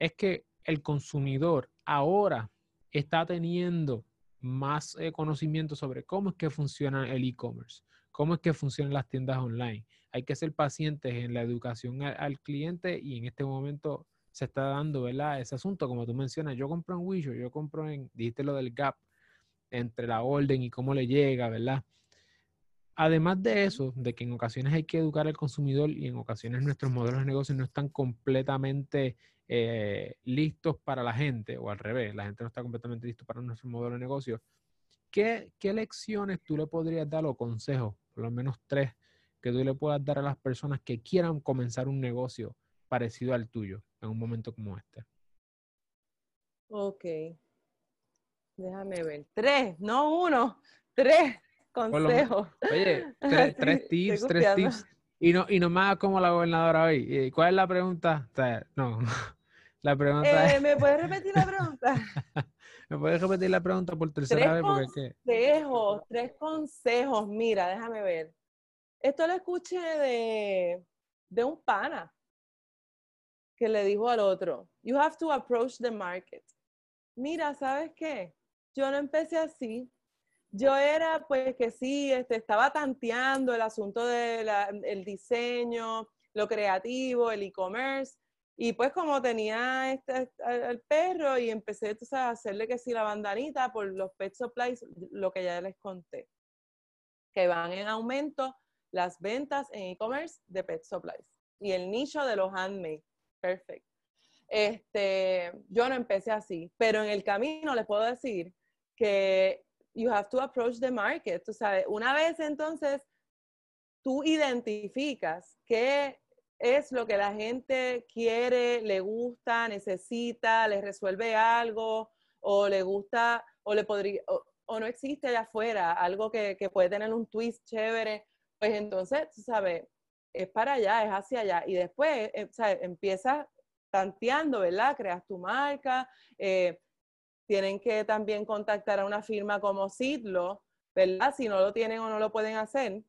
Es que el consumidor ahora está teniendo más eh, conocimiento sobre cómo es que funciona el e-commerce cómo es que funcionan las tiendas online. Hay que ser pacientes en la educación al, cliente y en este momento se está dando, ¿verdad? Ese asunto, como tú mencionas, yo compro en Wish, yo compro en, dijiste lo del gap, entre la orden y cómo le llega, ¿verdad? Además de eso, de que en ocasiones hay que educar al consumidor y en ocasiones nuestros modelos de negocio no están completamente eh, listos para la gente, o al revés, la gente no está completamente listo para nuestro modelo de negocio. ¿Qué, ¿Qué lecciones tú le podrías dar o consejos, por lo menos tres, que tú le puedas dar a las personas que quieran comenzar un negocio parecido al tuyo en un momento como este? Ok. Déjame ver. Tres, no uno, tres consejos. oye, tres, tips, tres tips. Y no, y nomás como la gobernadora hoy. ¿Cuál es la pregunta? no. La pregunta eh, ¿Me puedes repetir la pregunta? ¿Me puedes repetir la pregunta por tercera vez? Porque consejos, tres consejos. Mira, déjame ver. Esto lo escuché de, de un pana que le dijo al otro, you have to approach the market. Mira, ¿sabes qué? Yo no empecé así. Yo era, pues que sí, este, estaba tanteando el asunto del diseño, lo creativo, el e-commerce. Y pues como tenía este, el perro y empecé a hacerle que sí la bandanita por los pet supplies, lo que ya les conté, que van en aumento las ventas en e-commerce de pet supplies y el nicho de los handmade. Perfecto. Este, yo no empecé así, pero en el camino les puedo decir que you have to approach the market. Tú sabes, una vez entonces tú identificas qué es lo que la gente quiere, le gusta, necesita, le resuelve algo o le gusta o le podría o, no existe allá afuera algo que, que, puede tener un twist chévere, pues entonces, tú sabes, es para allá, es hacia allá. Y después, eh, empiezas tanteando, ¿verdad? Creas tu marca, eh, tienen que también contactar a una firma como Sidlo, ¿verdad? Si no lo tienen o no lo pueden hacer,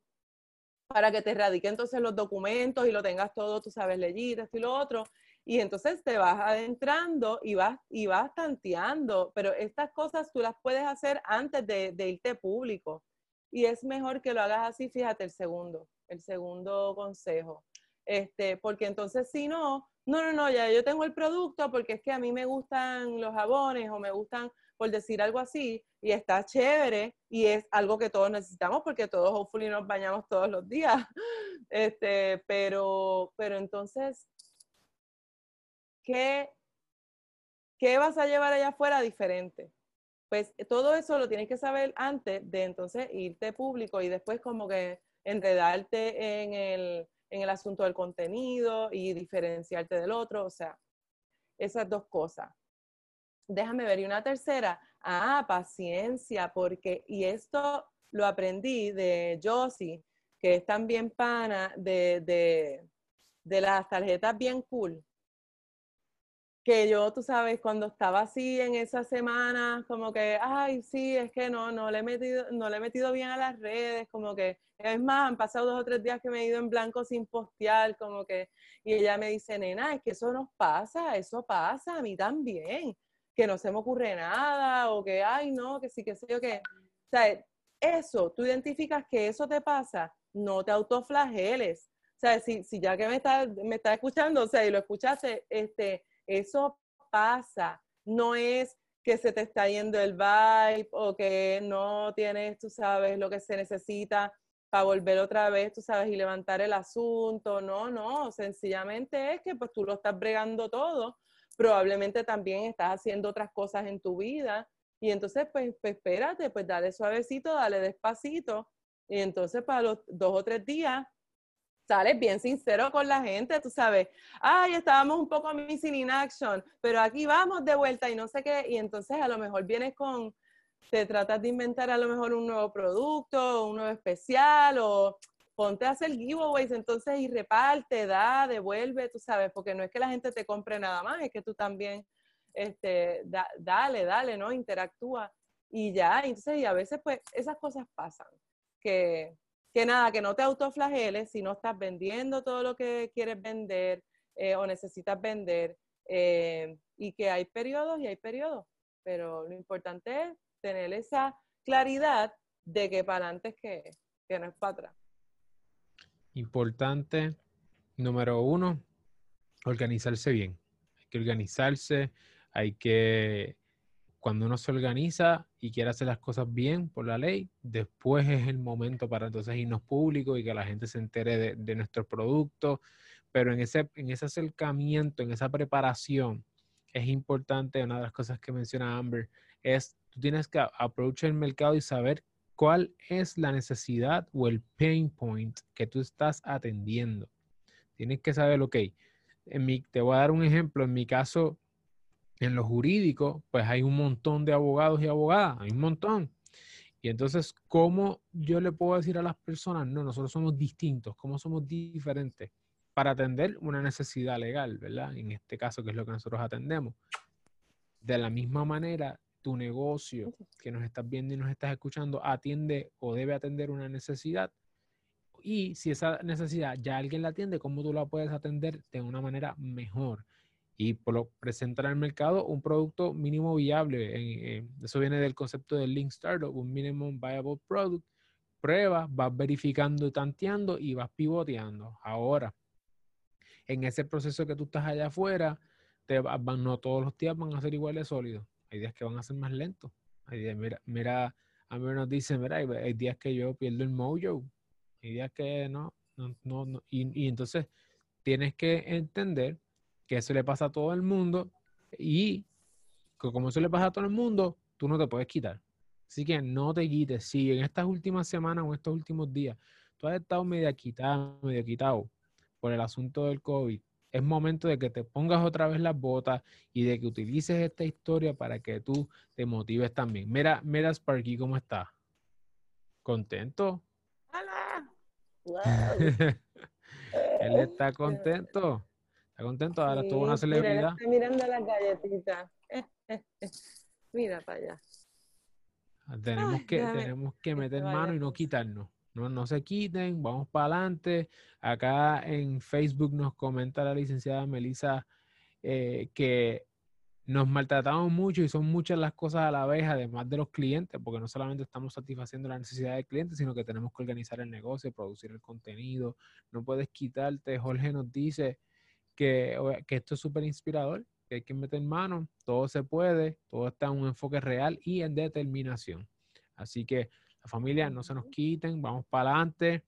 para que te radique entonces los documentos y lo tengas todo, tú sabes, leído, esto y lo otro. Y entonces te vas adentrando y vas, y vas tanteando, pero estas cosas tú las puedes hacer antes de, de irte público. Y es mejor que lo hagas así, fíjate, el segundo, el segundo consejo. Este, porque entonces si no, no, no, no, ya yo tengo el producto porque es que a mí me gustan los jabones o me gustan, por decir algo así, y está chévere y es algo que todos necesitamos porque todos hopefully nos bañamos todos los días. Este, pero, pero entonces, ¿qué, ¿qué vas a llevar allá afuera diferente? Pues todo eso lo tienes que saber antes de entonces irte público y después como que enredarte en el, en el asunto del contenido y diferenciarte del otro, o sea, esas dos cosas. Déjame ver, y una tercera, ah, paciencia, porque, y esto lo aprendí de Josie, que es también pana de, de, de las tarjetas bien cool. Que yo, tú sabes, cuando estaba así en esa semana, como que, ay, sí, es que no, no le he metido, no le he metido bien a las redes, como que, es más, han pasado dos o tres días que me he ido en blanco sin postear, como que, y ella me dice, nena, es que eso nos pasa, eso pasa, a mí también, que no se me ocurre nada, o que, ay, no, que sí, que sé yo, que, o sea, eso, tú identificas que eso te pasa, no te autoflageles, o sea, si, si ya que me estás me está escuchando, o sea, y lo escuchaste, este, eso pasa, no es que se te está yendo el vibe o que no tienes, tú sabes, lo que se necesita para volver otra vez, tú sabes, y levantar el asunto. No, no, sencillamente es que pues tú lo estás bregando todo. Probablemente también estás haciendo otras cosas en tu vida. Y entonces, pues, pues espérate, pues dale suavecito, dale despacito. Y entonces para los dos o tres días sales bien sincero con la gente, tú sabes, ay, estábamos un poco missing in action, pero aquí vamos de vuelta y no sé qué, y entonces a lo mejor vienes con, te tratas de inventar a lo mejor un nuevo producto, un nuevo especial, o ponte a hacer giveaways entonces y reparte, da, devuelve, tú sabes, porque no es que la gente te compre nada más, es que tú también, este, dale, dale, ¿no? Interactúa y ya, entonces, y a veces pues esas cosas pasan, que que nada, que no te autoflageles si no estás vendiendo todo lo que quieres vender eh, o necesitas vender eh, y que hay periodos y hay periodos, pero lo importante es tener esa claridad de que para antes que, que no es para atrás. Importante, número uno, organizarse bien. Hay que organizarse, hay que, cuando uno se organiza y quiere hacer las cosas bien por la ley, después es el momento para entonces irnos público y que la gente se entere de, de nuestro producto. Pero en ese, en ese acercamiento, en esa preparación, es importante, una de las cosas que menciona Amber, es tú tienes que aprovechar el mercado y saber cuál es la necesidad o el pain point que tú estás atendiendo. Tienes que saber, ok, en mi, te voy a dar un ejemplo, en mi caso, en lo jurídico, pues hay un montón de abogados y abogadas, hay un montón. Y entonces, ¿cómo yo le puedo decir a las personas, no, nosotros somos distintos, cómo somos diferentes para atender una necesidad legal, ¿verdad? En este caso, que es lo que nosotros atendemos. De la misma manera, tu negocio que nos estás viendo y nos estás escuchando atiende o debe atender una necesidad. Y si esa necesidad ya alguien la atiende, ¿cómo tú la puedes atender de una manera mejor? Y por lo presentar al mercado un producto mínimo viable. eso viene del concepto del Link Startup, un minimum viable product. Pruebas, vas verificando y tanteando y vas pivoteando. Ahora, en ese proceso que tú estás allá afuera, te, no todos los días van a ser iguales sólidos hay días que van a ser más lentos. Hay días, mira, mira, a mí nos dicen, mira, hay, días que yo pierdo el mojo, hay días que no, no, no, Y, entonces tienes que entender que eso le pasa a todo el mundo y que como eso le pasa a todo el mundo, tú no te puedes quitar. Así que no te quites. Si en estas últimas semanas o en estos últimos días tú has estado medio quitado, medio quitado por el asunto del COVID, es momento de que te pongas otra vez las botas y de que utilices esta historia para que tú te motives también. Mira, mira Sparky, ¿cómo está? ¿Contento? ¡Hola! Él está contento. Está contento, ahora tuvo una celebridad. Mira, mirando las galletitas. Mira para allá. Tenemos que, tenemos que meter mano y no quitarnos. No, no se quiten, vamos para adelante. Acá en Facebook nos comenta la licenciada Melissa eh, que nos maltratamos mucho y son muchas las cosas a la vez, además de los clientes, porque no solamente estamos satisfaciendo la necesidad del cliente, sino que tenemos que organizar el negocio, producir el contenido. No puedes quitarte. Jorge nos dice que, que esto es súper inspirador, que hay que meter mano, todo se puede, todo está en un enfoque real y en determinación. Así que la familia, no se nos quiten, vamos para adelante,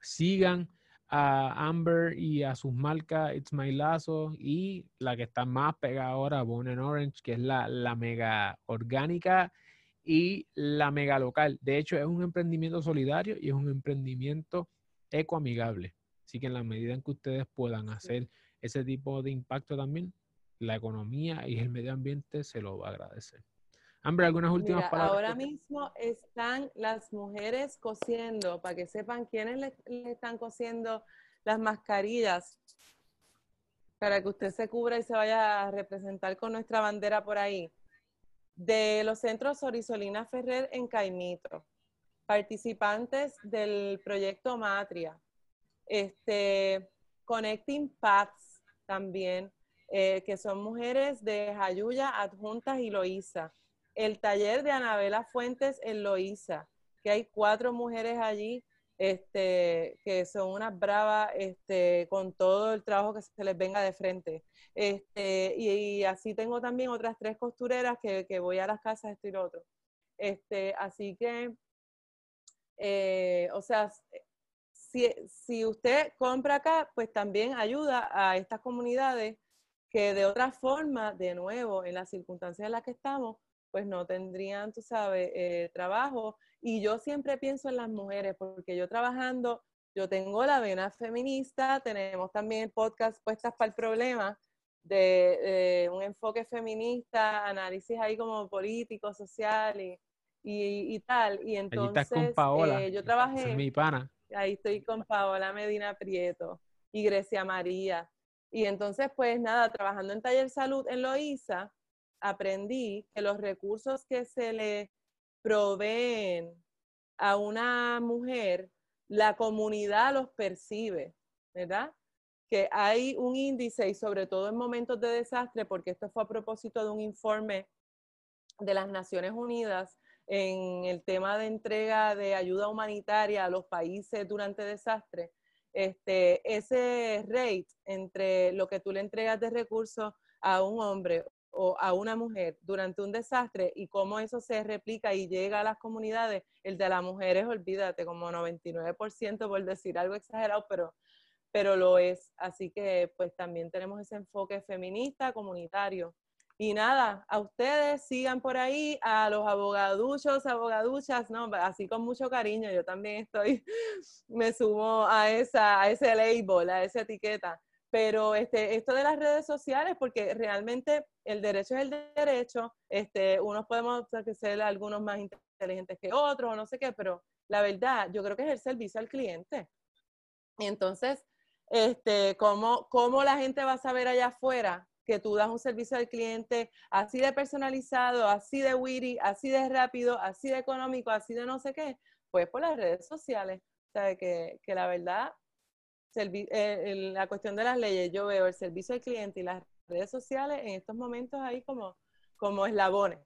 sigan a Amber y a sus marcas It's My Lazo y la que está más pegada ahora, Bone and Orange, que es la, la mega orgánica y la mega local. De hecho, es un emprendimiento solidario y es un emprendimiento ecoamigable. Así que en la medida en que ustedes puedan hacer ese tipo de impacto también, la economía y el medio ambiente se lo va a agradecer. Amber, algunas últimas palabras. Ahora mismo están las mujeres cosiendo, para que sepan quiénes le, están cosiendo las mascarillas, para que usted se cubra y se vaya a representar con nuestra bandera por ahí. De los centros Orisolina Ferrer en Caimito, participantes del proyecto Matria, este, Connecting Paths también, eh, que son mujeres de Jayuya, Adjuntas y Loíza el taller de Anabela Fuentes en Loíza, que hay cuatro mujeres allí este, que son unas bravas este, con todo el trabajo que se les venga de frente. Este, y, así tengo también otras tres costureras que, voy a las casas, esto y lo otro. Este, así que, eh, o sea, si, si usted compra acá, pues también ayuda a estas comunidades que de otra forma, de nuevo, en las circunstancias en las que estamos, pues no tendrían, tú sabes, eh, trabajo. Y yo siempre pienso en las mujeres, porque yo trabajando, yo tengo la vena feminista, tenemos también podcast puestas para el problema de, un enfoque feminista, análisis ahí como político, social y, y, tal. Y entonces con Paola, eh, yo trabajé. mi pana. Ahí estoy con Paola Medina Prieto y Grecia María. Y entonces, pues nada, trabajando en Taller Salud en Loíza, aprendí que los recursos que se le proveen a una mujer, la comunidad los percibe, ¿verdad? Que hay un índice y sobre todo en momentos de desastre, porque esto fue a propósito de un informe de las Naciones Unidas en el tema de entrega de ayuda humanitaria a los países durante desastres, este, ese rate entre lo que tú le entregas de recursos a un hombre o a una mujer durante un desastre y cómo eso se replica y llega a las comunidades, el de las mujeres, olvídate, como 99% por decir algo exagerado, pero, pero lo es. Así que pues también tenemos ese enfoque feminista, comunitario. Y nada, a ustedes sigan por ahí, a los abogaduchos, abogaduchas, no, así con mucho cariño, yo también estoy, me sumo a, esa, a ese label, a esa etiqueta. Pero este, esto de las redes sociales, porque realmente el derecho es el derecho, este, unos podemos ser algunos más inteligentes que otros o no sé qué, pero la verdad, yo creo que es el servicio al cliente. Entonces, este, ¿cómo, ¿cómo la gente va a saber allá afuera que tú das un servicio al cliente así de personalizado, así de witty, así de rápido, así de económico, así de no sé qué, pues por las redes sociales. O sea, que, que la verdad, eh, la cuestión de las leyes, yo veo el servicio al cliente y las redes sociales en estos momentos ahí como, como eslabones.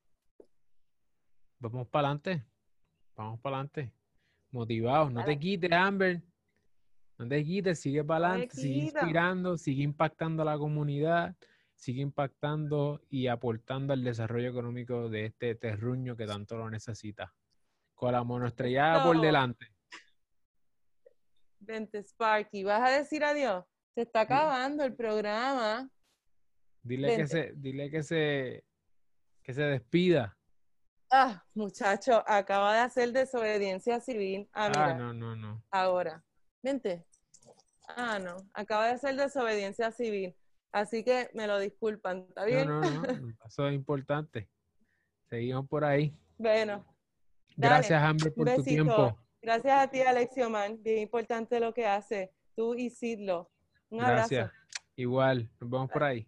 Vamos para adelante, vamos para adelante, motivados, no te quites, Amber. No te quites, sigue para adelante, sigue inspirando, sigue impactando a la comunidad sigue impactando y aportando al desarrollo económico de este terruño que tanto lo necesita. Con la monoestrellada por delante. Vente, Sparky, ¿vas a decir adiós? Se está acabando el programa. Dile que se, dile que se, que se despida. Ah, muchacho, acaba de hacer desobediencia civil. Ah, ah no, no, no. Ahora, vente. Ah, no, acaba de hacer desobediencia civil. Así que me lo disculpan, ¿está bien? No, no, no, eso es importante. Seguimos por ahí. Bueno. Gracias, Amber, por tu tiempo. Gracias a ti, Alexioman. Bien importante lo que hace. Tú y Sidlo. Un abrazo. Gracias. Igual. Nos vemos por ahí.